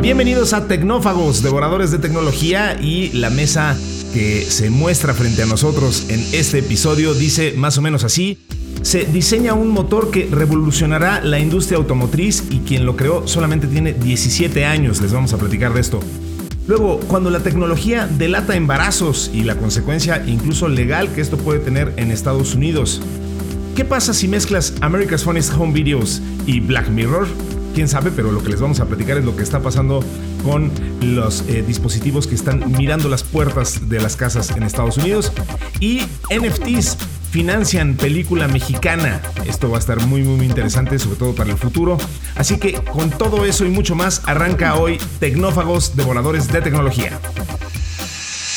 Bienvenidos a Tecnófagos, devoradores de tecnología y la mesa que se muestra frente a nosotros en este episodio dice más o menos así. Se diseña un motor que revolucionará la industria automotriz y quien lo creó solamente tiene 17 años. Les vamos a platicar de esto. Luego, cuando la tecnología delata embarazos y la consecuencia incluso legal que esto puede tener en Estados Unidos. ¿Qué pasa si mezclas America's Funniest Home Videos y Black Mirror? Quién sabe, pero lo que les vamos a platicar es lo que está pasando con los eh, dispositivos que están mirando las puertas de las casas en Estados Unidos. Y NFTs financian película mexicana. Esto va a estar muy, muy interesante, sobre todo para el futuro. Así que con todo eso y mucho más, arranca hoy Tecnófagos Devoradores de Tecnología.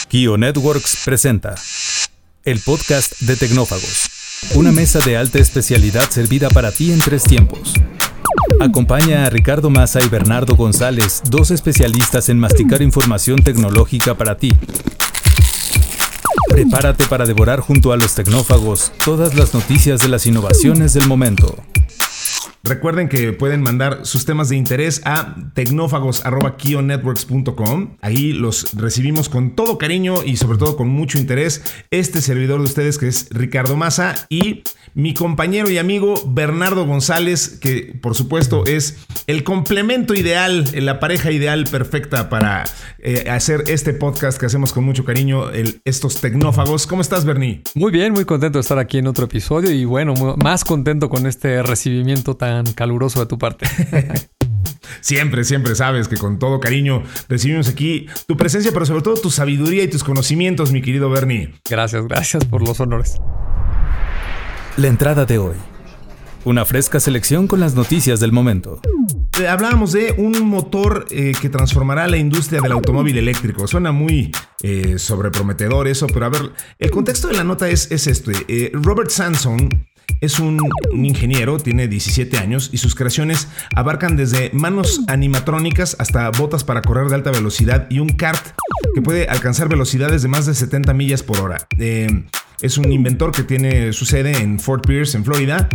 Kio Networks presenta el podcast de Tecnófagos. Una mesa de alta especialidad servida para ti en tres tiempos Acompaña a Ricardo Massa y Bernardo González, dos especialistas en masticar información tecnológica para ti. Prepárate para devorar junto a los tecnófagos todas las noticias de las innovaciones del momento. Recuerden que pueden mandar sus temas de interés a tecnófagos.kionetworks.com. Ahí los recibimos con todo cariño y sobre todo con mucho interés. Este servidor de ustedes que es Ricardo Massa y mi compañero y amigo Bernardo González, que por supuesto es el complemento ideal, la pareja ideal perfecta para eh, hacer este podcast que hacemos con mucho cariño, estos tecnófagos. ¿Cómo estás, Bernie? Muy bien, muy contento de estar aquí en otro episodio y bueno, más contento con este recibimiento tan caluroso de tu parte. Siempre, siempre sabes que con todo cariño recibimos aquí tu presencia, pero sobre todo tu sabiduría y tus conocimientos, mi querido Bernie. Gracias, gracias por los honores. La entrada de hoy. Una fresca selección con las noticias del momento. Eh, hablábamos de un motor eh, que transformará la industria del automóvil eléctrico. Suena muy eh, sobreprometedor eso, pero a ver, el contexto de la nota es, es este. Robert Sanson es un, un, ingeniero, tiene 17 años y sus creaciones abarcan desde manos animatrónicas hasta botas para correr de alta velocidad y un kart que puede alcanzar velocidades de más de 70 millas por hora. Es un inventor que tiene su sede en Fort Pierce, en Florida.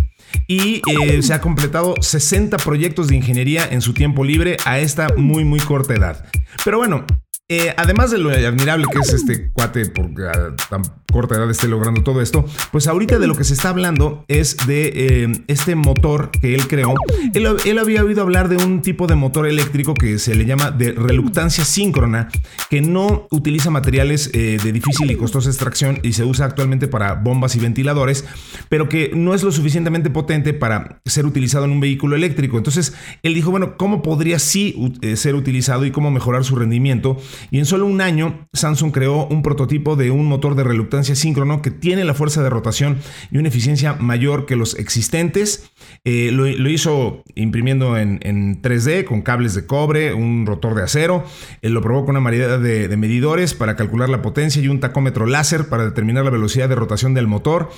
Y eh, se ha completado 60 proyectos de ingeniería en su tiempo libre a esta muy, muy corta edad. Pero bueno, eh, además de lo admirable que es este cuate porque a tan corta edad esté logrando todo esto, pues ahorita de lo que se está hablando es de eh, este motor que él creó. Él, había oído hablar de un tipo de motor eléctrico que se le llama de reluctancia síncrona, que no utiliza materiales eh, de difícil y costosa extracción y se usa actualmente para bombas y ventiladores, pero que no es lo suficientemente potente para ser utilizado en un vehículo eléctrico. Entonces él dijo, bueno, ¿cómo podría sí ser utilizado y cómo mejorar su rendimiento? Y en solo un año, Samsung creó un prototipo de un motor de reluctancia síncrono que tiene la fuerza de rotación y una eficiencia mayor que los existentes. Eh, lo, hizo imprimiendo en, 3D con cables de cobre, un rotor de acero. Eh, lo probó con una variedad de, de medidores para calcular la potencia y un tacómetro láser para determinar la velocidad de rotación del motor.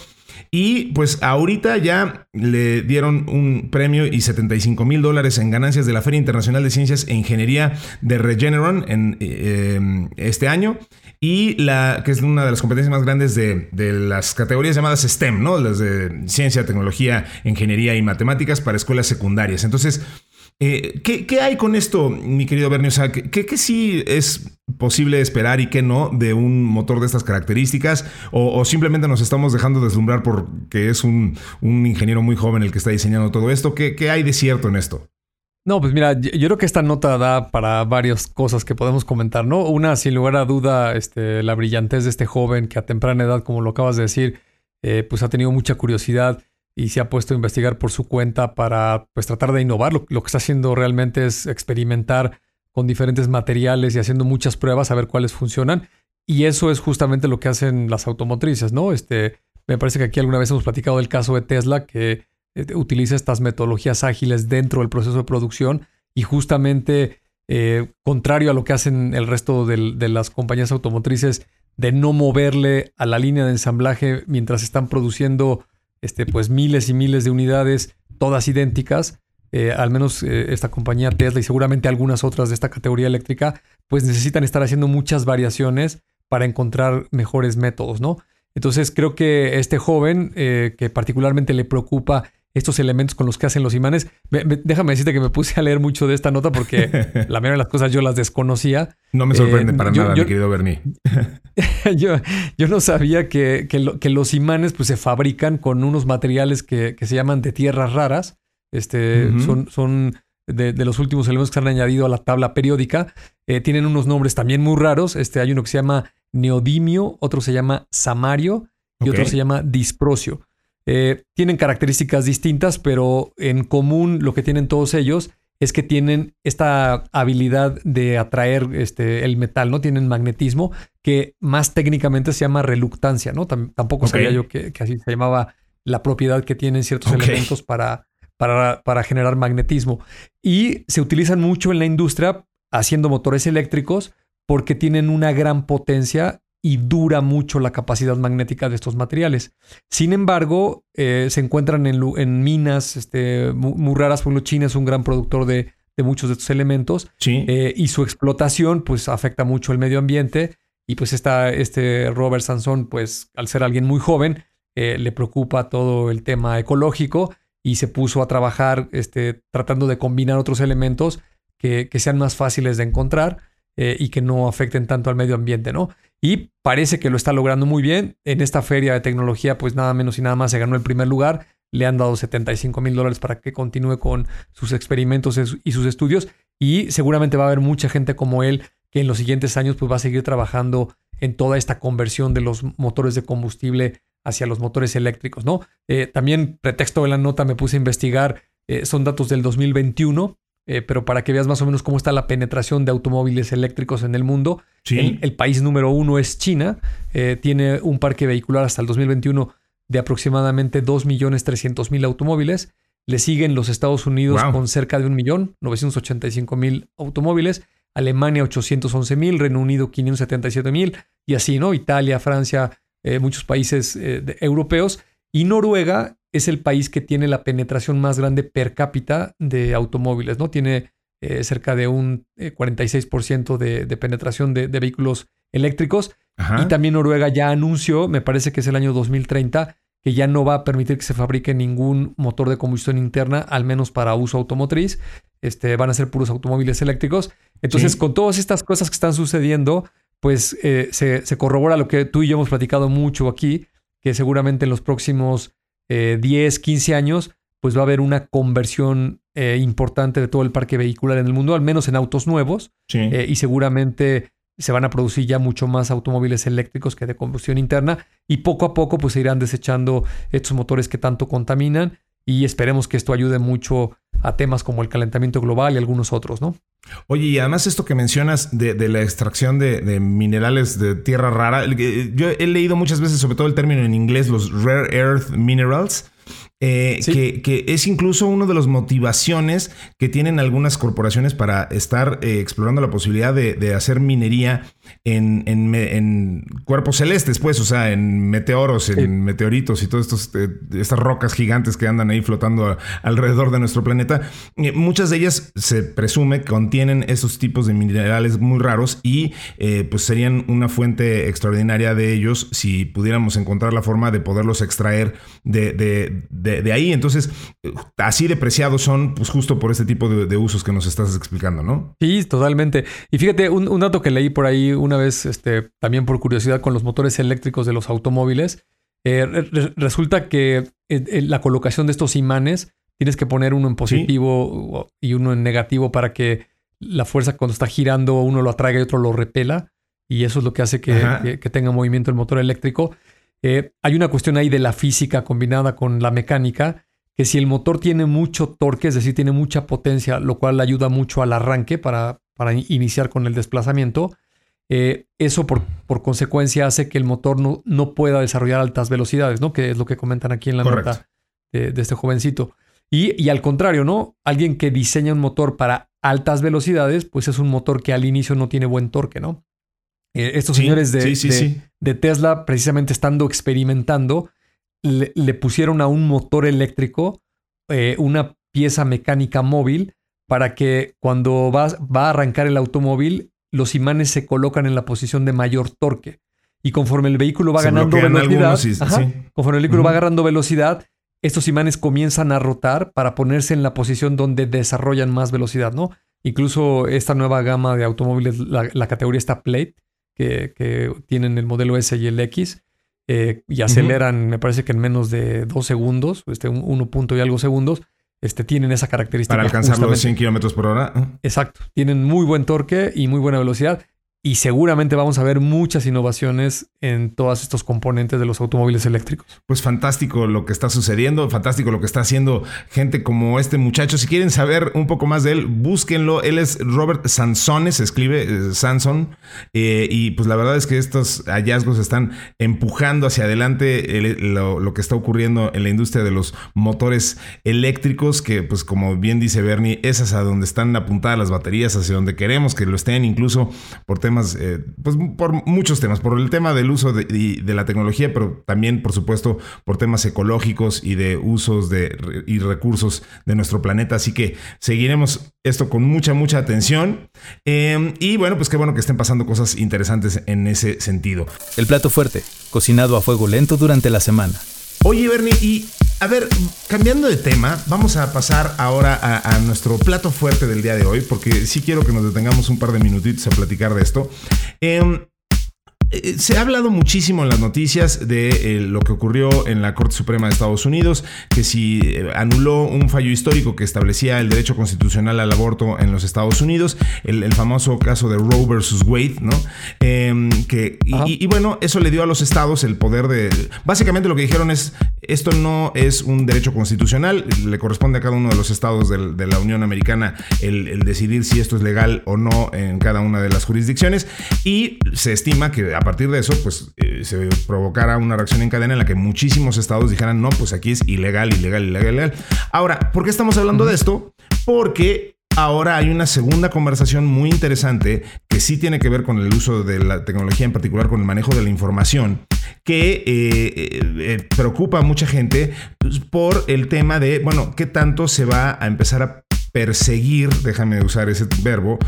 Y pues ahorita ya le dieron un premio y 75 mil dólares en ganancias de la Feria Internacional de Ciencias e Ingeniería de Regeneron en eh, este año. Y la que es una de las competencias más grandes de, las categorías llamadas STEM, ¿no? Las de ciencia, tecnología, ingeniería y matemáticas para escuelas secundarias. Entonces, eh, ¿qué, hay con esto, mi querido Bernie? O sea, ¿qué, sí es posible esperar y qué no de un motor de estas características? ¿O, simplemente nos estamos dejando deslumbrar porque es un, ingeniero muy joven el que está diseñando todo esto? ¿Qué, hay de cierto en esto? No, pues mira, yo, creo que esta nota da para varias cosas que podemos comentar, ¿no? Una, sin lugar a duda, este, la brillantez de este joven que a temprana edad, como lo acabas de decir, eh, pues ha tenido mucha curiosidad y se ha puesto a investigar por su cuenta para pues tratar de innovar. Lo, que está haciendo realmente es experimentar con diferentes materiales y haciendo muchas pruebas a ver cuáles funcionan. Y eso es justamente lo que hacen las automotrices, ¿no? Este, me parece que aquí alguna vez hemos platicado del caso de Tesla que eh, utiliza estas metodologías ágiles dentro del proceso de producción y justamente eh, contrario a lo que hacen el resto de las compañías automotrices de no moverle a la línea de ensamblaje mientras están produciendo este, pues miles y miles de unidades, todas idénticas. Eh, al menos eh, esta compañía Tesla y seguramente algunas otras de esta categoría eléctrica, pues necesitan estar haciendo muchas variaciones para encontrar mejores métodos, ¿no? Entonces creo que este joven, eh, que particularmente le preocupa estos elementos con los que hacen los imanes. déjame decirte que me puse a leer mucho de esta nota porque la mayoría de las cosas yo las desconocía. No me sorprende eh, para nada, mi querido Bernie. yo, yo, no sabía que, que, los imanes pues, se fabrican con unos materiales que, se llaman de tierras raras. Este, Son, son de, los últimos elementos que se han añadido a la tabla periódica. Eh, tienen unos nombres también muy raros. Este, hay uno que se llama neodimio, otro se llama samario y otro se llama disprocio. Eh, tienen características distintas, pero en común lo que tienen todos ellos es que tienen esta habilidad de atraer este, el metal, ¿no? Tienen magnetismo, que más técnicamente se llama reluctancia, ¿no? tampoco sabía yo que, así se llamaba la propiedad que tienen ciertos elementos para, para, para generar magnetismo. Y se utilizan mucho en la industria haciendo motores eléctricos porque tienen una gran potencia y dura mucho la capacidad magnética de estos materiales. Sin embargo, eh, se encuentran en, minas este, muy, raras, por China es un gran productor de, muchos de estos elementos eh, y su explotación pues afecta mucho el medio ambiente y pues está este Robert Sansón pues al ser alguien muy joven eh, le preocupa todo el tema ecológico y se puso a trabajar este, tratando de combinar otros elementos que, que sean más fáciles de encontrar y que no afecten tanto al medio ambiente, ¿no? y parece que lo está logrando muy bien. En esta feria de tecnología, pues nada menos y nada más se ganó el primer lugar. Le han dado 75 mil dólares para que continúe con sus experimentos y sus estudios. Y seguramente va a haber mucha gente como él que en los siguientes años pues va a seguir trabajando en toda esta conversión de los motores de combustible hacia los motores eléctricos, ¿no? Eh, también, pretexto de la nota, me puse a investigar, eh, son datos del 2021 eh, pero para que veas más o menos cómo está la penetración de automóviles eléctricos en el mundo. El, país número uno es China. Eh, tiene un parque vehicular hasta el 2021 de aproximadamente 2.300.000 automóviles. Le siguen los Estados Unidos con cerca de 1.985.000 automóviles. Alemania 811.000, Reino Unido 577.000 y así, ¿no? Italia, Francia, eh, muchos países europeos. Y Noruega es el país que tiene la penetración más grande per cápita de automóviles, ¿no? Tiene eh, cerca de un 46% eh, de, penetración de, vehículos eléctricos. Y también Noruega ya anunció, me parece que es el año 2030, que ya no va a permitir que se fabrique ningún motor de combustión interna, al menos para uso automotriz. Este, van a ser puros automóviles eléctricos. Entonces, con todas estas cosas que están sucediendo, pues eh, se, se corrobora lo que tú y yo hemos platicado mucho aquí, que seguramente en los próximos 10, eh, 15 años, pues va a haber una conversión eh, importante de todo el parque vehicular en el mundo, al menos en autos nuevos. Eh, y seguramente se van a producir ya mucho más automóviles eléctricos que de combustión interna. Y poco a poco pues se irán desechando estos motores que tanto contaminan. Y esperemos que esto ayude mucho a temas como el calentamiento global y algunos otros, ¿no? Oye, y además esto que mencionas de, la extracción de, minerales de tierra rara, yo he leído muchas veces, sobre todo el término en inglés, los rare earth minerals. Eh, que, es incluso una de las motivaciones que tienen algunas corporaciones para estar eh, explorando la posibilidad de, hacer minería en, cuerpos celestes, pues, o sea, en meteoros, en meteoritos y todas eh, estas rocas gigantes que andan ahí flotando alrededor de nuestro planeta. muchas de ellas se presume contienen esos tipos de minerales muy raros y pues serían una fuente extraordinaria de ellos si pudiéramos encontrar la forma de poderlos extraer de de, ahí. Entonces, así depreciados son, pues justo por este tipo de, usos que nos estás explicando, ¿no? Sí, totalmente. Y fíjate, un, dato que leí por ahí una vez, este, también por curiosidad, con los motores eléctricos de los automóviles. Eh, resulta que eh, la colocación de estos imanes tienes que poner uno en positivo y uno en negativo para que la fuerza cuando está girando uno lo atraiga y otro lo repela. Y eso es lo que hace que tenga movimiento el motor eléctrico. Eh, hay una cuestión ahí de la física combinada con la mecánica, que si el motor tiene mucho torque, es decir, tiene mucha potencia, lo cual ayuda mucho al arranque para, para iniciar con el desplazamiento, eh, eso por, por, consecuencia hace que el motor no, no, pueda desarrollar altas velocidades, ¿no? Que es lo que comentan aquí en la nota de, este jovencito. Y, y, al contrario, ¿no? Alguien que diseña un motor para altas velocidades, pues es un motor que al inicio no tiene buen torque, ¿no? Eh, estos señores de, de, Tesla, precisamente estando experimentando, le, pusieron a un motor eléctrico eh, una pieza mecánica móvil para que cuando va, va, a arrancar el automóvil, los imanes se colocan en la posición de mayor torque. Y conforme el vehículo va ganando velocidad, conforme el vehículo va agarrando velocidad, estos imanes comienzan a rotar para ponerse en la posición donde desarrollan más velocidad, ¿no? Incluso esta nueva gama de automóviles, la, categoría está Plate, que, tienen el modelo S y el X, eh, y aceleran, me parece que en menos de dos segundos, este, un, uno punto y algo segundos, este, tienen esa característica. Para alcanzar los 100 kilómetros por hora. Exacto. Tienen muy buen torque y muy buena velocidad y seguramente vamos a ver muchas innovaciones en todos estos componentes de los automóviles eléctricos. Pues fantástico lo que está sucediendo, fantástico lo que está haciendo gente como este muchacho. Si quieren saber un poco más de él, búsquenlo. Él es Robert Sansones, se escribe eh, Sanson, eh, y pues la verdad es que estos hallazgos están empujando hacia adelante lo, que está ocurriendo en la industria de los motores eléctricos, que pues como bien dice Bernie, es hacia donde están apuntadas las baterías, hacia donde queremos que lo estén, incluso por temas, eh, pues por muchos temas, por el tema del uso de, la tecnología, pero también, por supuesto, por temas ecológicos y de usos de, y recursos de nuestro planeta. Así que seguiremos esto con mucha, mucha atención. Em, y bueno, pues qué bueno que estén pasando cosas interesantes en ese sentido. El plato fuerte, cocinado a fuego lento durante la semana. Oye, Bernie, y a ver, cambiando de tema, vamos a pasar ahora a, nuestro plato fuerte del día de hoy, porque sí quiero que nos detengamos un par de minutitos a platicar de esto. Eh, se ha hablado muchísimo en las noticias de eh, lo que ocurrió en la Corte Suprema de Estados Unidos, que si eh, anuló un fallo histórico que establecía el derecho constitucional al aborto en los Estados Unidos, el, famoso caso de Roe versus Wade, ¿no? Em, que, y, bueno, eso le dio a los estados el poder de... Básicamente lo que dijeron es, esto no es un derecho constitucional, le corresponde a cada uno de los estados de la Unión Americana el decidir si esto es legal o no en cada una de las jurisdicciones, y se estima que a partir de eso, pues eh, se provocara una reacción en cadena en la que muchísimos estados dijeran, no, pues aquí es ilegal, ilegal, ilegal, ilegal. Ahora, ¿por qué estamos hablando de esto? Porque ahora hay una segunda conversación muy interesante que sí tiene que ver con el uso de la tecnología, en particular con el manejo de la información, que eh, eh, preocupa a mucha gente pues, por el tema de, bueno, qué tanto se va a empezar a perseguir, déjame usar ese verbo,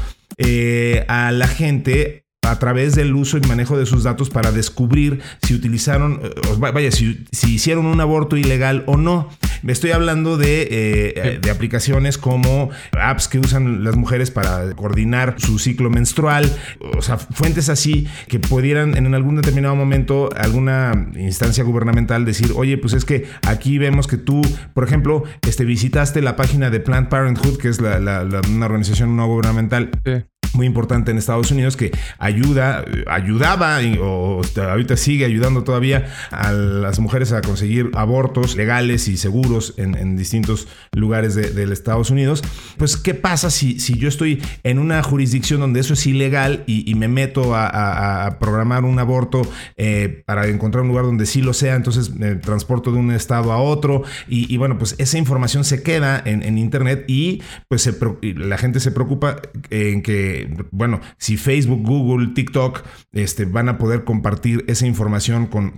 a la gente a través del uso y manejo de sus datos para descubrir si utilizaron, eh, vaya, si, hicieron un aborto ilegal o no. Me estoy hablando de, eh, de, aplicaciones como apps que usan las mujeres para coordinar su ciclo menstrual, o sea, fuentes así que pudieran en algún determinado momento alguna instancia gubernamental decir, oye, pues es que aquí vemos que tú, por ejemplo, este, visitaste la página de Planned Parenthood, que es la, una organización no gubernamental muy importante en Estados Unidos que ayuda, ayudaba o ahorita sigue ayudando todavía a las mujeres a conseguir abortos legales y seguros en, distintos lugares de, Estados Unidos. Pues, ¿qué pasa si, si yo estoy en una jurisdicción donde eso es ilegal y, me meto a, programar un aborto eh, para encontrar un lugar donde sí lo sea? Entonces me transporto de un estado a otro y, bueno, pues esa información se queda en, Internet y pues la gente se preocupa en que bueno, si Facebook, Google, TikTok este, van a poder compartir esa información con,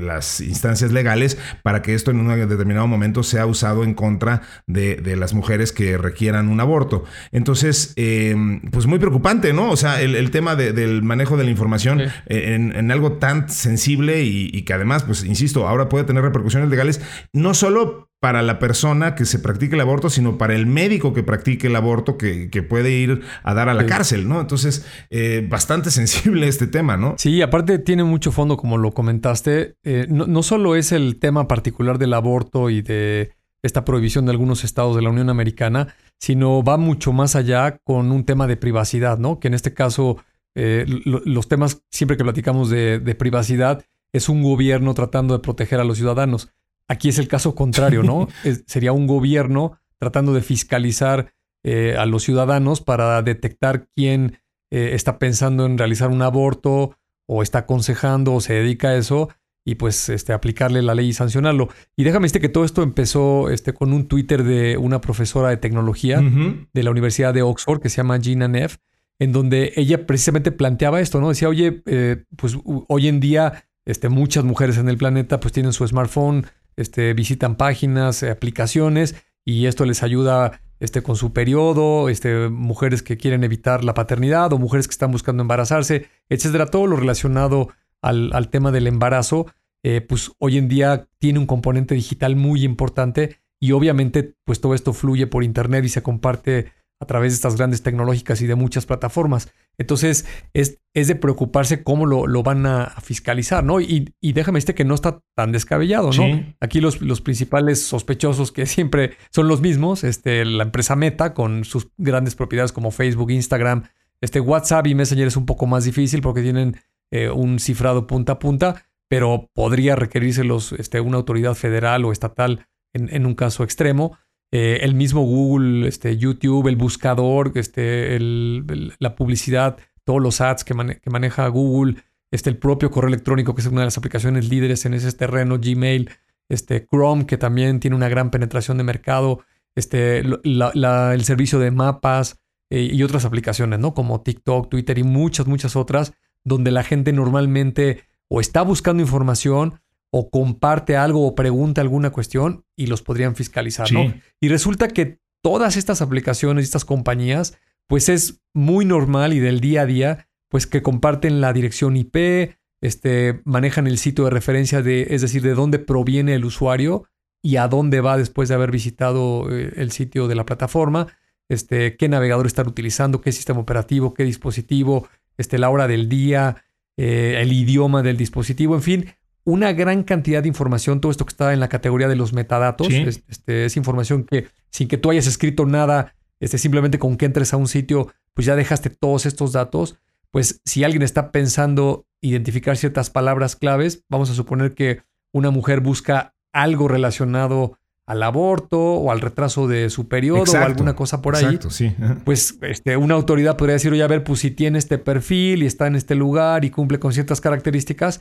las instancias legales para que esto en un determinado momento sea usado en contra de, las mujeres que requieran un aborto. Entonces, em, pues muy preocupante, ¿no? O sea, el, tema del manejo de la información en, algo tan sensible y, y que además, pues, insisto, ahora puede tener repercusiones legales, no solo para la persona que se practique el aborto, sino para el médico que practique el aborto que, puede ir a dar a la cárcel, ¿no? Entonces, eh, bastante sensible este tema, ¿no? Sí, aparte tiene mucho fondo, como lo comentaste. Eh, no, no, solo es el tema particular del aborto y de esta prohibición de algunos estados de la Unión Americana, sino va mucho más allá con un tema de privacidad, ¿no? Que en este caso, eh, los temas siempre que platicamos de, de privacidad es un gobierno tratando de proteger a los ciudadanos. Aquí es el caso contrario, ¿no? sería un gobierno tratando de fiscalizar eh, a los ciudadanos para detectar quién eh, está pensando en realizar un aborto o está aconsejando o se dedica a eso y pues este, aplicarle la ley y sancionarlo. Y déjame decirte que todo esto empezó este, con un Twitter de una profesora de tecnología de la Universidad de Oxford que se llama Gina Neff, en donde ella precisamente planteaba esto, ¿no? Decía, oye, eh, pues hoy en día este, muchas mujeres en el planeta pues tienen su smartphone, este, visitan páginas, eh, aplicaciones y esto les ayuda este, con su periodo, este, mujeres que quieren evitar la paternidad o mujeres que están buscando embarazarse, etcétera. Todo lo relacionado al, tema del embarazo eh, pues hoy en día tiene un componente digital muy importante y obviamente pues todo esto fluye por internet y se comparte a través de estas grandes tecnológicas y de muchas plataformas. Entonces, es, es de preocuparse cómo lo, lo van a, fiscalizar, ¿no? Y, y, déjame decirte que no está tan descabellado, ¿no? Aquí los, los, principales sospechosos que siempre son los mismos, este, la empresa Meta con sus grandes propiedades como Facebook, Instagram, este WhatsApp y Messenger es un poco más difícil porque tienen eh, un cifrado punta a punta, pero podría requerírselos este, una autoridad federal o estatal en, en un caso extremo. Eh, el mismo Google, este, YouTube, el buscador, este, la publicidad, todos los ads que, maneja Google, este, el propio correo electrónico, que es una de las aplicaciones líderes en ese terreno, Gmail, este, Chrome, que también tiene una gran penetración de mercado, este, el servicio de mapas eh, y otras aplicaciones, ¿no? Como TikTok, Twitter y muchas, muchas otras, donde la gente normalmente o está buscando información o comparte algo o pregunta alguna cuestión y los podrían fiscalizar, ¿no? Y resulta que todas estas aplicaciones, estas compañías, pues es muy normal y del día a día, pues que comparten la dirección IP, este, manejan el sitio de referencia de, es decir, de dónde proviene el usuario y a dónde va después de haber visitado eh, el sitio de la plataforma, este, qué navegador están utilizando, qué sistema operativo, qué dispositivo, este, la hora del día, eh, el idioma del dispositivo, en fin, una gran cantidad de información, todo esto que está en la categoría de los metadatos, este, es información que sin que tú hayas escrito nada, este, simplemente con que entres a un sitio, pues ya dejaste todos estos datos. Pues si alguien está pensando identificar ciertas palabras claves, vamos a suponer que una mujer busca algo relacionado al aborto o al retraso de su periodo o alguna cosa por ahí. Sí. Pues este, una autoridad podría decir, oye, a ver, pues si tiene este perfil y está en este lugar y cumple con ciertas características,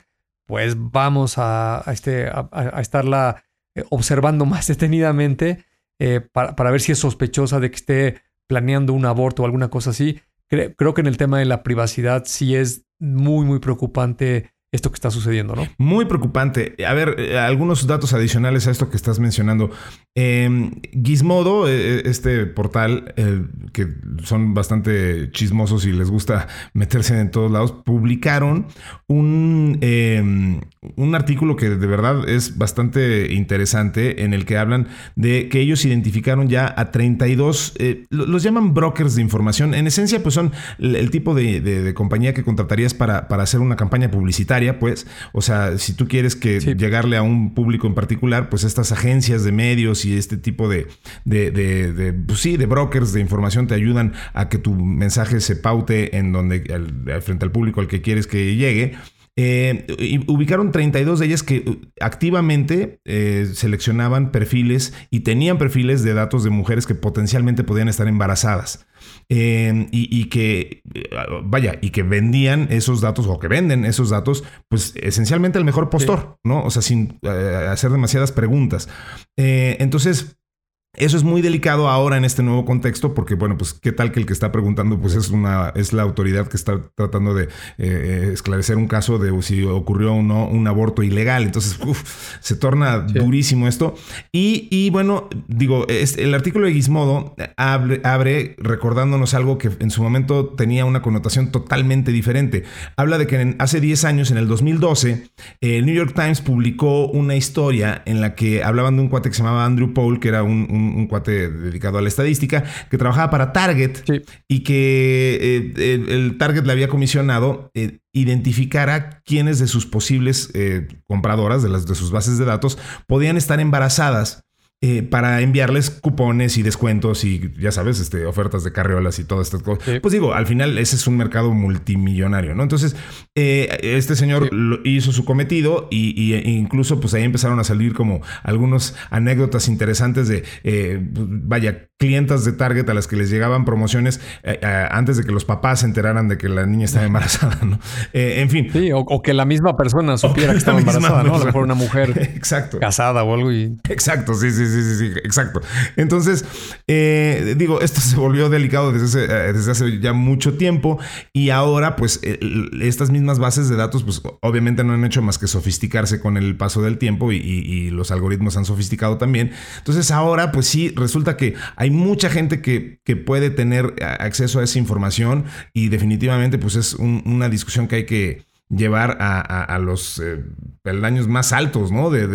pues vamos a, este, a, estarla eh, observando más detenidamente eh, para, ver si es sospechosa de que esté planeando un aborto o alguna cosa así. creo que en el tema de la privacidad sí es muy, muy preocupante esto que está sucediendo, ¿no? Muy preocupante. A ver, eh, algunos datos adicionales a esto que estás mencionando. Em, Gizmodo, eh, eh, este portal que son bastante chismosos y les gusta meterse en todos lados, publicaron un, em, un artículo que de verdad es bastante interesante en el que hablan de que ellos identificaron ya a 32, los llaman brokers de información. En esencia, pues son el, tipo de, compañía que contratarías para, para hacer una campaña publicitaria pues. O sea, si tú quieres que llegarle a un público en particular, pues estas agencias de medios y este tipo de, de, de, pues sí, de brokers de información te ayudan a que tu mensaje se paute en donde, frente al público al que quieres que llegue. Eh, ubicaron 32 de ellas que uh, activamente eh, seleccionaban perfiles y tenían perfiles de datos de mujeres que potencialmente podían estar embarazadas. Eh, y, que, vaya, y que vendían esos datos o que venden esos datos, pues esencialmente el mejor postor, ¿no? O sea, sin hacer demasiadas preguntas. entonces, eso es muy delicado ahora en este nuevo contexto porque, bueno, pues qué tal que el que está preguntando pues es, una, es la autoridad que está tratando de eh, esclarecer un caso de si ocurrió o no un aborto ilegal. Entonces, se torna durísimo esto. Y, bueno, digo, el artículo de Gizmodo abre, abre, recordándonos algo que en su momento tenía una connotación totalmente diferente. Habla de que hace 10 años, en el 2012, el New York Times publicó una historia en la que hablaban de un cuate que se llamaba Andrew Paul, que era un un, cuate dedicado a la estadística, que trabajaba para Target y que eh, el, Target le había comisionado eh, identificar a quiénes de sus posibles eh, compradoras, de, las, de sus bases de datos, podían estar embarazadas eh, para enviarles cupones y descuentos y ya sabes, este, ofertas de carriolas y todas estas cosas. Pues digo, al final ese es un mercado multimillonario, ¿no? Entonces, eh, este señor hizo su cometido y, e incluso pues ahí empezaron a salir como algunas anécdotas interesantes de, eh, vaya, clientas de Target a las que les llegaban promociones antes de que los papás se enteraran de que la niña estaba embarazada, ¿no? en fin. Sí, o, que la misma persona supiera que estaba embarazada, ¿no? A lo mejor una mujer Exacto. casada o algo y... Exacto, sí, sí, sí, sí, sí, exacto. Entonces, eh, digo, esto se volvió delicado desde hace, eh, desde hace, ya mucho tiempo y ahora, pues, estas mismas bases de datos, pues, obviamente no han hecho más que sofisticarse con el paso del tiempo y, los algoritmos han sofisticado también. Entonces, ahora, pues sí, resulta que hay mucha gente que, que puede tener acceso a esa información y definitivamente, pues, es una discusión que hay que llevar a, los eh, peldaños más altos, ¿no? De,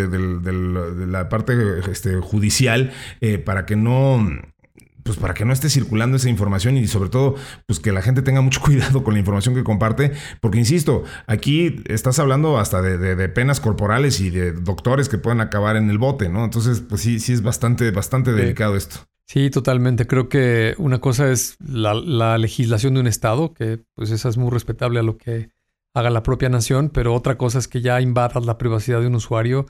la parte este, judicial eh, para que no pues para que no esté circulando esa información y sobre todo, pues que la gente tenga mucho cuidado con la información que comparte, porque insisto, aquí estás hablando hasta de, penas corporales y de doctores que pueden acabar en el bote, ¿no? Entonces, pues sí, sí es bastante, bastante delicado esto. Sí, totalmente. Creo que una cosa es la, legislación de un estado, que pues esa es muy respetable a lo que haga la propia nación, pero otra cosa es que ya invadas la privacidad de un usuario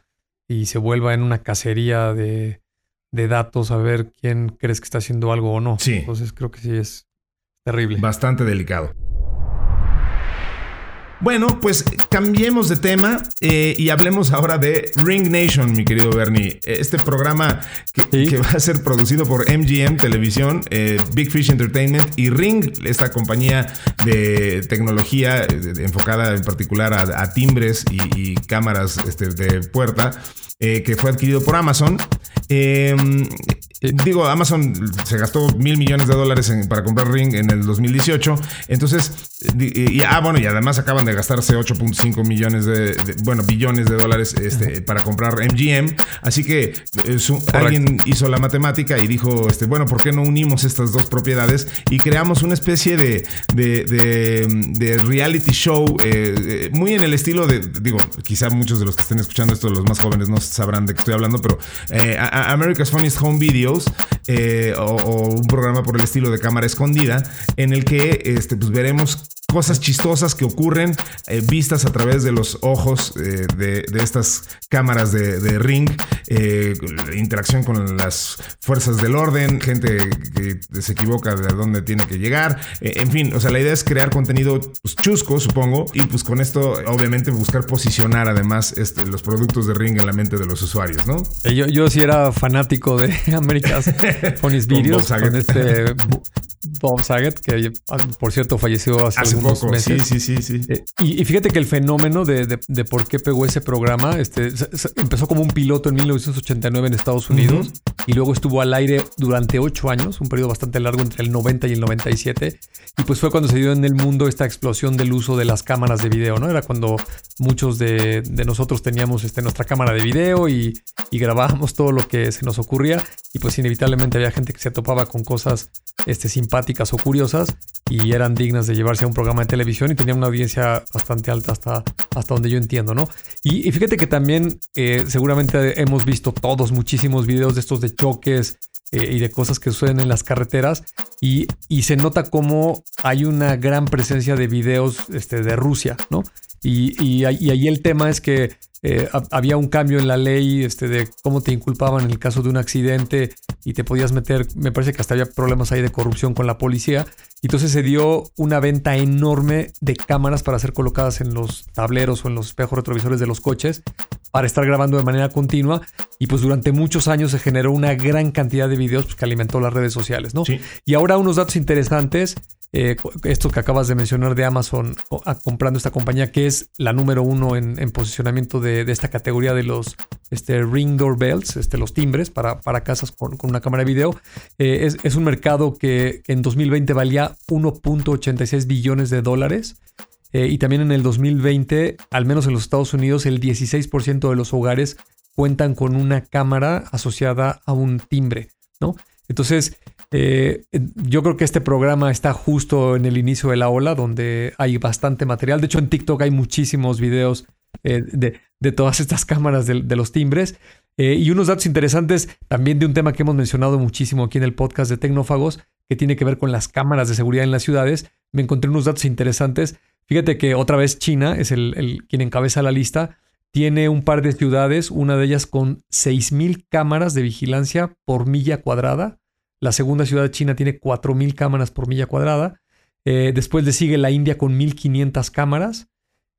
y se vuelva en una cacería de de datos a ver quién crees que está haciendo algo o no. Sí. Entonces creo que sí es terrible. Bastante delicado. Bueno, pues cambiemos de tema eh, y hablemos ahora de Ring Nation, mi querido Bernie. Este programa que, va a ser producido por MGM Televisión, eh, Big Fish Entertainment y Ring, esta compañía de tecnología eh, enfocada en particular a, timbres y, cámaras este, de puerta. Que fue adquirido por Amazon. Em, digo, Amazon se gastó mil millones de dólares para comprar Ring en el 2018. Entonces, y, ah, bueno, y además acaban de gastarse 8.5 millones de, bueno, billones de dólares este, para comprar MGM. Así que eh, alguien hizo la matemática y dijo, este, bueno, ¿por qué no unimos estas dos propiedades y creamos una especie de, de, reality show eh, eh, muy en el estilo de, digo, quizá muchos de los que estén escuchando esto, los más jóvenes, no sabrán de qué estoy hablando, pero America's Funniest Home Videos o, un programa por el estilo de cámara escondida en el que este, pues veremos cosas chistosas que ocurren eh, vistas a través de los ojos eh, de, estas cámaras de, ring, eh, interacción con las fuerzas del orden, gente que se equivoca de dónde tiene que llegar, en fin, o sea, la idea es crear contenido pues, chusco, supongo, y pues con esto obviamente buscar posicionar además este, los productos de ring en la mente de los usuarios, ¿no? Yo, yo sí era fanático de Américas Funnies Videos con, este Bob Saget, que por cierto falleció hace, hace Sí, sí, sí, sí. Eh, y, fíjate que el fenómeno de, de, por qué pegó ese programa este, empezó como un piloto en 1989 en Estados Unidos y luego estuvo al aire durante ocho años, un periodo bastante largo entre el 90 y el 97. Y pues fue cuando se dio en el mundo esta explosión del uso de las cámaras de video, ¿no? Era cuando muchos de, de nosotros teníamos este, nuestra cámara de video y, grabábamos todo lo que se nos ocurría y pues inevitablemente había gente que se topaba con cosas este, simpáticas o curiosas y eran dignas de llevarse a un programa de televisión y tenían una audiencia bastante alta hasta, hasta donde yo entiendo, ¿no? Y, fíjate que también eh, seguramente hemos visto todos muchísimos videos de estos de choques eh, y de cosas que suceden en las carreteras y, se nota como hay una gran presencia de videos este, de Rusia, ¿no? Y, y ahí el tema es que eh, había un cambio en la ley este, de cómo te inculpaban en el caso de un accidente y te podías meter, me parece que hasta había problemas ahí de corrupción con la policía. Entonces se dio una venta enorme de cámaras para ser colocadas en los tableros o en los espejos retrovisores de los coches para estar grabando de manera continua. Y pues durante muchos años se generó una gran cantidad de videos pues, que alimentó las redes sociales, ¿no? Y ahora unos datos interesantes eh, esto que acabas de mencionar de Amazon comprando esta compañía que es la número uno en, posicionamiento de, esta categoría de los este, ring doorbells, este, los timbres para, casas con, una cámara de video. Eh, es, un mercado que, en 2020 valía 1.86 billones de dólares. Eh, y también en el 2020, al menos en los Estados Unidos, el 16% de los hogares cuentan con una cámara asociada a un timbre, ¿no? Entonces, eh, yo creo que este programa está justo en el inicio de la ola, donde hay bastante material. De hecho, en TikTok hay muchísimos videos eh, de, todas estas cámaras de, los timbres. Eh, y unos datos interesantes también de un tema que hemos mencionado muchísimo aquí en el podcast de Tecnófagos, que tiene que ver con las cámaras de seguridad en las ciudades. Me encontré unos datos interesantes. Fíjate que otra vez China es el, quien encabeza la lista. Tiene un par de ciudades, una de ellas con 6.000 cámaras de vigilancia por milla cuadrada la segunda ciudad de China tiene 4.000 cámaras por milla cuadrada. Eh, después le sigue la India con 1.500 cámaras.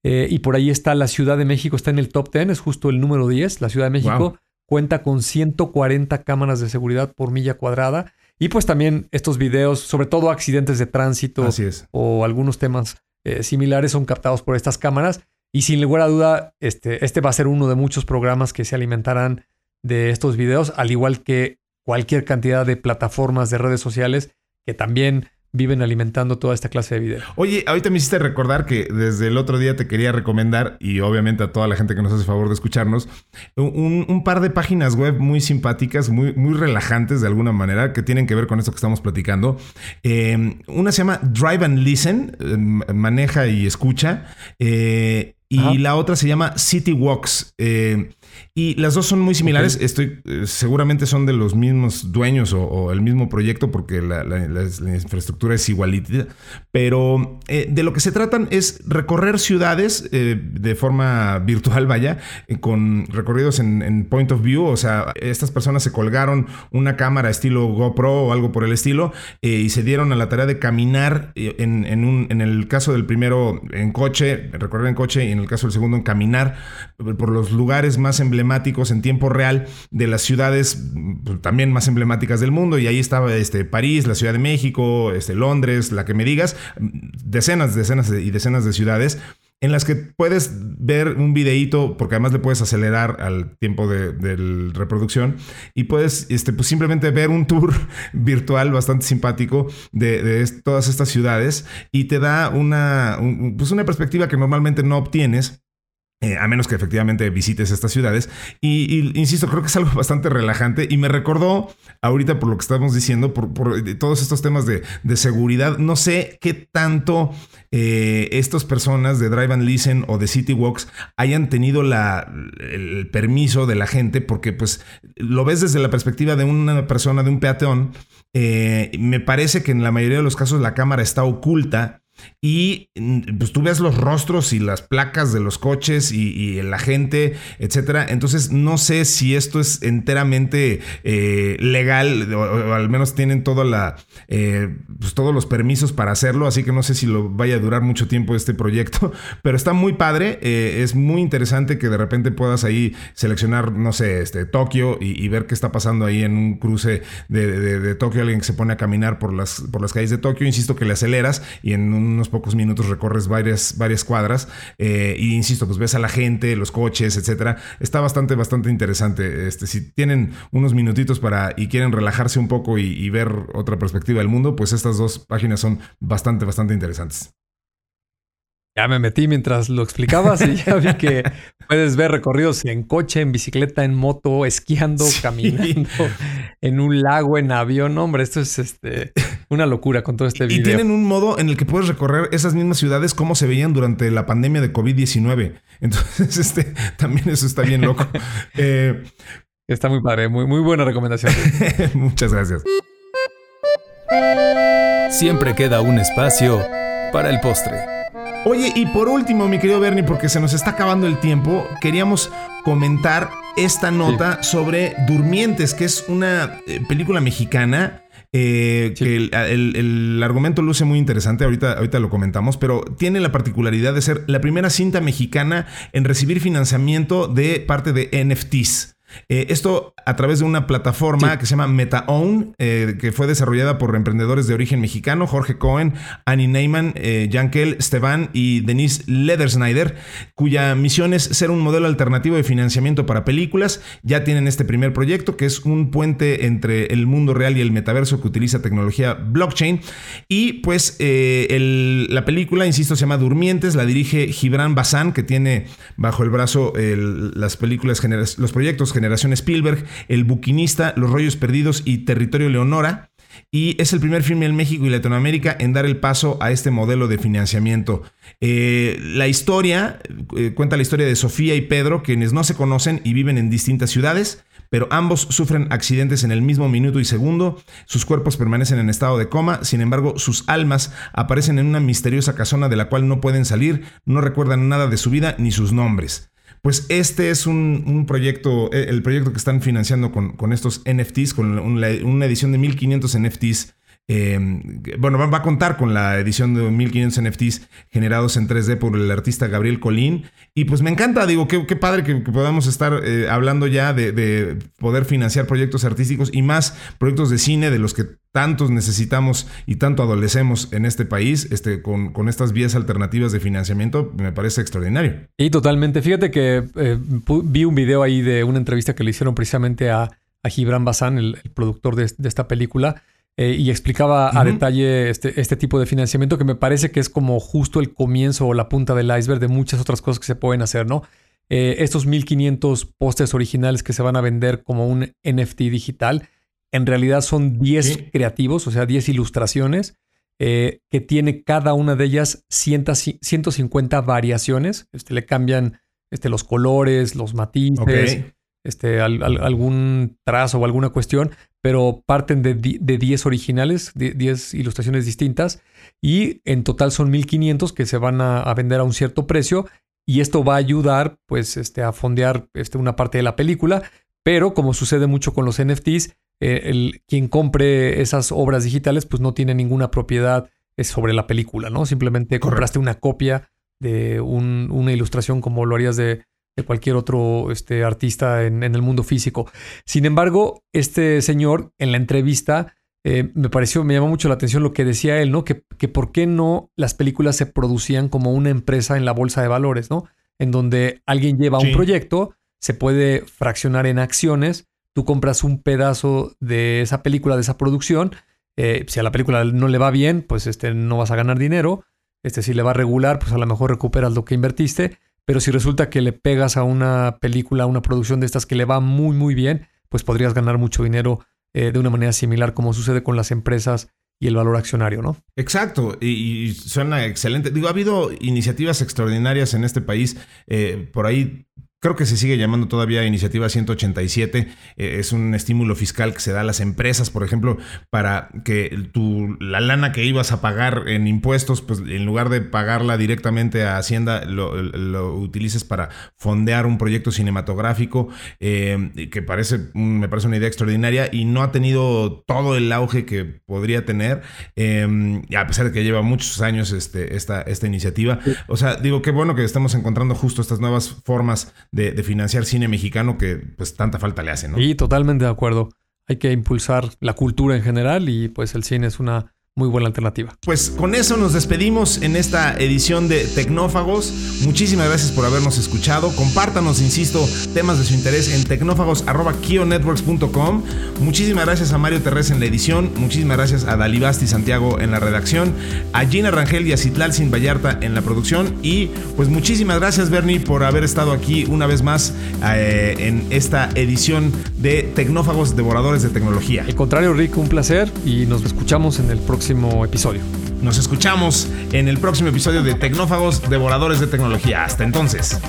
Eh, y por ahí está la Ciudad de México, está en el top 10, es justo el número 10. La Ciudad de México cuenta con 140 cámaras de seguridad por milla cuadrada. Y pues también estos videos, sobre todo accidentes de tránsito o algunos temas eh, similares, son captados por estas cámaras. Y sin lugar a duda, este, este va a ser uno de muchos programas que se alimentarán de estos videos, al igual que cualquier cantidad de plataformas de redes sociales que también viven alimentando toda esta clase de video. Oye, ahorita me hiciste recordar que desde el otro día te quería recomendar, y obviamente a toda la gente que nos hace favor de escucharnos, un, par de páginas web muy simpáticas, muy, muy relajantes de alguna manera, que tienen que ver con esto que estamos platicando. Eh, una se llama Drive and Listen, eh, maneja y escucha. Eh, y la otra se llama City Walks. Y las dos son muy similares. Estoy, eh, seguramente son de los mismos dueños o, el mismo proyecto porque la, infraestructura es igualita. Pero eh, de lo que se tratan es recorrer ciudades eh, de forma virtual, vaya, con recorridos en, point of view. O sea, estas personas se colgaron una cámara estilo GoPro o algo por el estilo y se dieron a la tarea de caminar en, un, en el caso del primero en coche, recorrer en coche y en el caso del segundo en caminar por los lugares más emblemáticos en tiempo real de las ciudades pues, también más emblemáticas del mundo. Y ahí estaba este, París, la Ciudad de México, este, Londres, la que me digas, decenas, decenas y decenas de ciudades en las que puedes ver un videíto, porque además le puedes acelerar al tiempo de, reproducción y puedes este, pues simplemente ver un tour virtual bastante simpático de, todas estas ciudades y te da una, pues una perspectiva que normalmente no obtienes eh, a menos que efectivamente visites estas ciudades. Y, insisto, creo que es algo bastante relajante y me recordó ahorita por lo que estamos diciendo, por, todos estos temas de, seguridad. No sé qué tanto eh, estas personas de Drive and Listen o de City Walks hayan tenido la, el permiso de la gente, porque pues lo ves desde la perspectiva de una persona, de un peatón. Eh, me parece que en la mayoría de los casos la cámara está oculta y mm, pues tú ves los rostros y las placas de los coches y, la gente, etcétera. Entonces no sé si esto es enteramente eh, legal o, al menos tienen toda la, eh, pues todos los permisos para hacerlo. Así que no sé si lo vaya a durar mucho tiempo este proyecto, pero está muy padre. Eh, es muy interesante que de repente puedas ahí seleccionar, no sé, este Tokio y, ver qué está pasando ahí en un cruce de, de, Tokio. Alguien que se pone a caminar por las, por las calles de Tokio. Insisto que le aceleras y en un unos pocos minutos recorres varias, varias cuadras eh, y insisto, pues ves a la gente, los coches, etcétera. Está bastante, bastante interesante. Este, si tienen unos minutitos para y quieren relajarse un poco y ver otra perspectiva del mundo, pues estas dos páginas son bastante, bastante interesantes. Ya me metí mientras lo explicabas y ya vi que puedes ver recorridos en coche, en bicicleta, en moto, esquiando, caminando, en un lago, en avión. Hombre, esto es este, una locura con todo este video. Y tienen un modo en el que puedes recorrer esas mismas ciudades como se veían durante la pandemia de COVID-19. Entonces, este, también eso está bien loco. Eh, está muy padre, muy, muy buena recomendación. Muchas gracias. Siempre queda un espacio para el postre. Oye, y por último, mi querido Bernie, porque se nos está acabando el tiempo, queríamos comentar esta nota sobre Durmientes, que es una eh, película mexicana. Eh, que el, argumento luce muy interesante, ahorita, ahorita lo comentamos, pero tiene la particularidad de ser la primera cinta mexicana en recibir financiamiento de parte de NFTs. Eh, esto a través de una plataforma que se llama MetaOwn, eh, que fue desarrollada por emprendedores de origen mexicano, Jorge Cohen, Annie Neyman, eh, Jankel Esteban y Denise Ledersnyder, cuya misión es ser un modelo alternativo de financiamiento para películas. Ya tienen este primer proyecto, que es un puente entre el mundo real y el metaverso que utiliza tecnología blockchain. Y pues la película, insisto, se llama Durmientes, la dirige Gibran Bazán, que tiene bajo el brazo las películas, los proyectos Generación Spielberg, El Buquinista, Los Rollos Perdidos y Territorio Leonora. Y es el primer filme en México y Latinoamérica en dar el paso a este modelo de financiamiento. Eh, la historia eh, cuenta la historia de Sofía y Pedro, quienes no se conocen y viven en distintas ciudades, pero ambos sufren accidentes en el mismo minuto y segundo. Sus cuerpos permanecen en estado de coma, sin embargo, sus almas aparecen en una misteriosa casona de la cual no pueden salir, no recuerdan nada de su vida ni sus nombres. Pues este es un, proyecto, eh, el proyecto que están financiando con, estos NFTs, con una edición de 1500 NFTs. Eh, bueno, va, a contar con la edición de 1500 NFTs generados en 3D por el artista Gabriel Colín. Y pues me encanta, digo, qué, padre que, podamos estar eh, hablando ya de, de, poder financiar proyectos artísticos y más proyectos de cine de los que tantos necesitamos y tanto adolecemos en este país, este, con, con, estas vías alternativas de financiamiento, me parece extraordinario. Y totalmente. Fíjate que eh, vi un video ahí de una entrevista que le hicieron precisamente a, a Gibran Bazán, el, productor de, esta película, eh, y explicaba a detalle este, este, tipo de financiamiento que me parece que es como justo el comienzo o la punta del iceberg de muchas otras cosas que se pueden hacer, ¿no? Eh, estos 1500 pósters originales que se van a vender como un NFT digital, en realidad son 10 creativos, o sea, 10 ilustraciones, eh, que tiene cada una de ellas 150 variaciones. Este, le cambian este, los colores, los matices, este, algún trazo o alguna cuestión, pero parten de, 10 originales, 10 ilustraciones distintas, y en total son 1500 que se van a, vender a un cierto precio, y esto va a ayudar pues, este, a fondear este, una parte de la película, pero como sucede mucho con los NFTs, eh, el, quien compre esas obras digitales pues no tiene ninguna propiedad eh, sobre la película, ¿no? Simplemente compraste una copia de una ilustración como lo harías de, de cualquier otro este, artista en, el mundo físico. Sin embargo, este señor en la entrevista eh, me pareció, me llamó mucho la atención lo que decía él, ¿no? Que, que por qué no las películas se producían como una empresa en la bolsa de valores, ¿no? En donde alguien lleva un proyecto, se puede fraccionar en acciones, tú compras un pedazo de esa película, de esa producción, eh, si a la película no le va bien, pues este, no vas a ganar dinero, este, si le va a regular, pues a lo mejor recuperas lo que invertiste, pero si resulta que le pegas a una película, a una producción de estas que le va muy, muy bien, pues podrías ganar mucho dinero eh, de una manera similar como sucede con las empresas y el valor accionario, ¿no? Exacto, y, suena excelente. Digo, ha habido iniciativas extraordinarias en este país. Eh, por ahí creo que se sigue llamando todavía Iniciativa 187. Eh, es un estímulo fiscal que se da a las empresas, por ejemplo, para que tu, la lana que ibas a pagar en impuestos, pues en lugar de pagarla directamente a Hacienda, lo, utilices para fondear un proyecto cinematográfico eh, que parece, me parece una idea extraordinaria y no ha tenido todo el auge que podría tener, eh, a pesar de que lleva muchos años este, esta, esta iniciativa. O sea, digo, qué bueno que estemos encontrando justo estas nuevas formas de, financiar cine mexicano que pues tanta falta le hace, ¿no? Y totalmente de acuerdo. Hay que impulsar la cultura en general y pues el cine es una muy buena alternativa. Pues con eso nos despedimos en esta edición de Tecnófagos. Muchísimas gracias por habernos escuchado. Compártanos, insisto, temas de su interés en tecnófagos.kionetworks.com. Muchísimas gracias a Mario Terrés en la edición. Muchísimas gracias a Dalibasti Santiago en la redacción. A Gina Rangel y a Citlal Sin Vallarta en la producción. Y pues muchísimas gracias, Bernie, por haber estado aquí una vez más eh, en esta edición de Tecnófagos Devoradores de Tecnología. Al contrario, Rick, un placer y nos escuchamos en el episodio. Nos escuchamos en el próximo episodio de Tecnófagos Devoradores de Tecnología. Hasta entonces.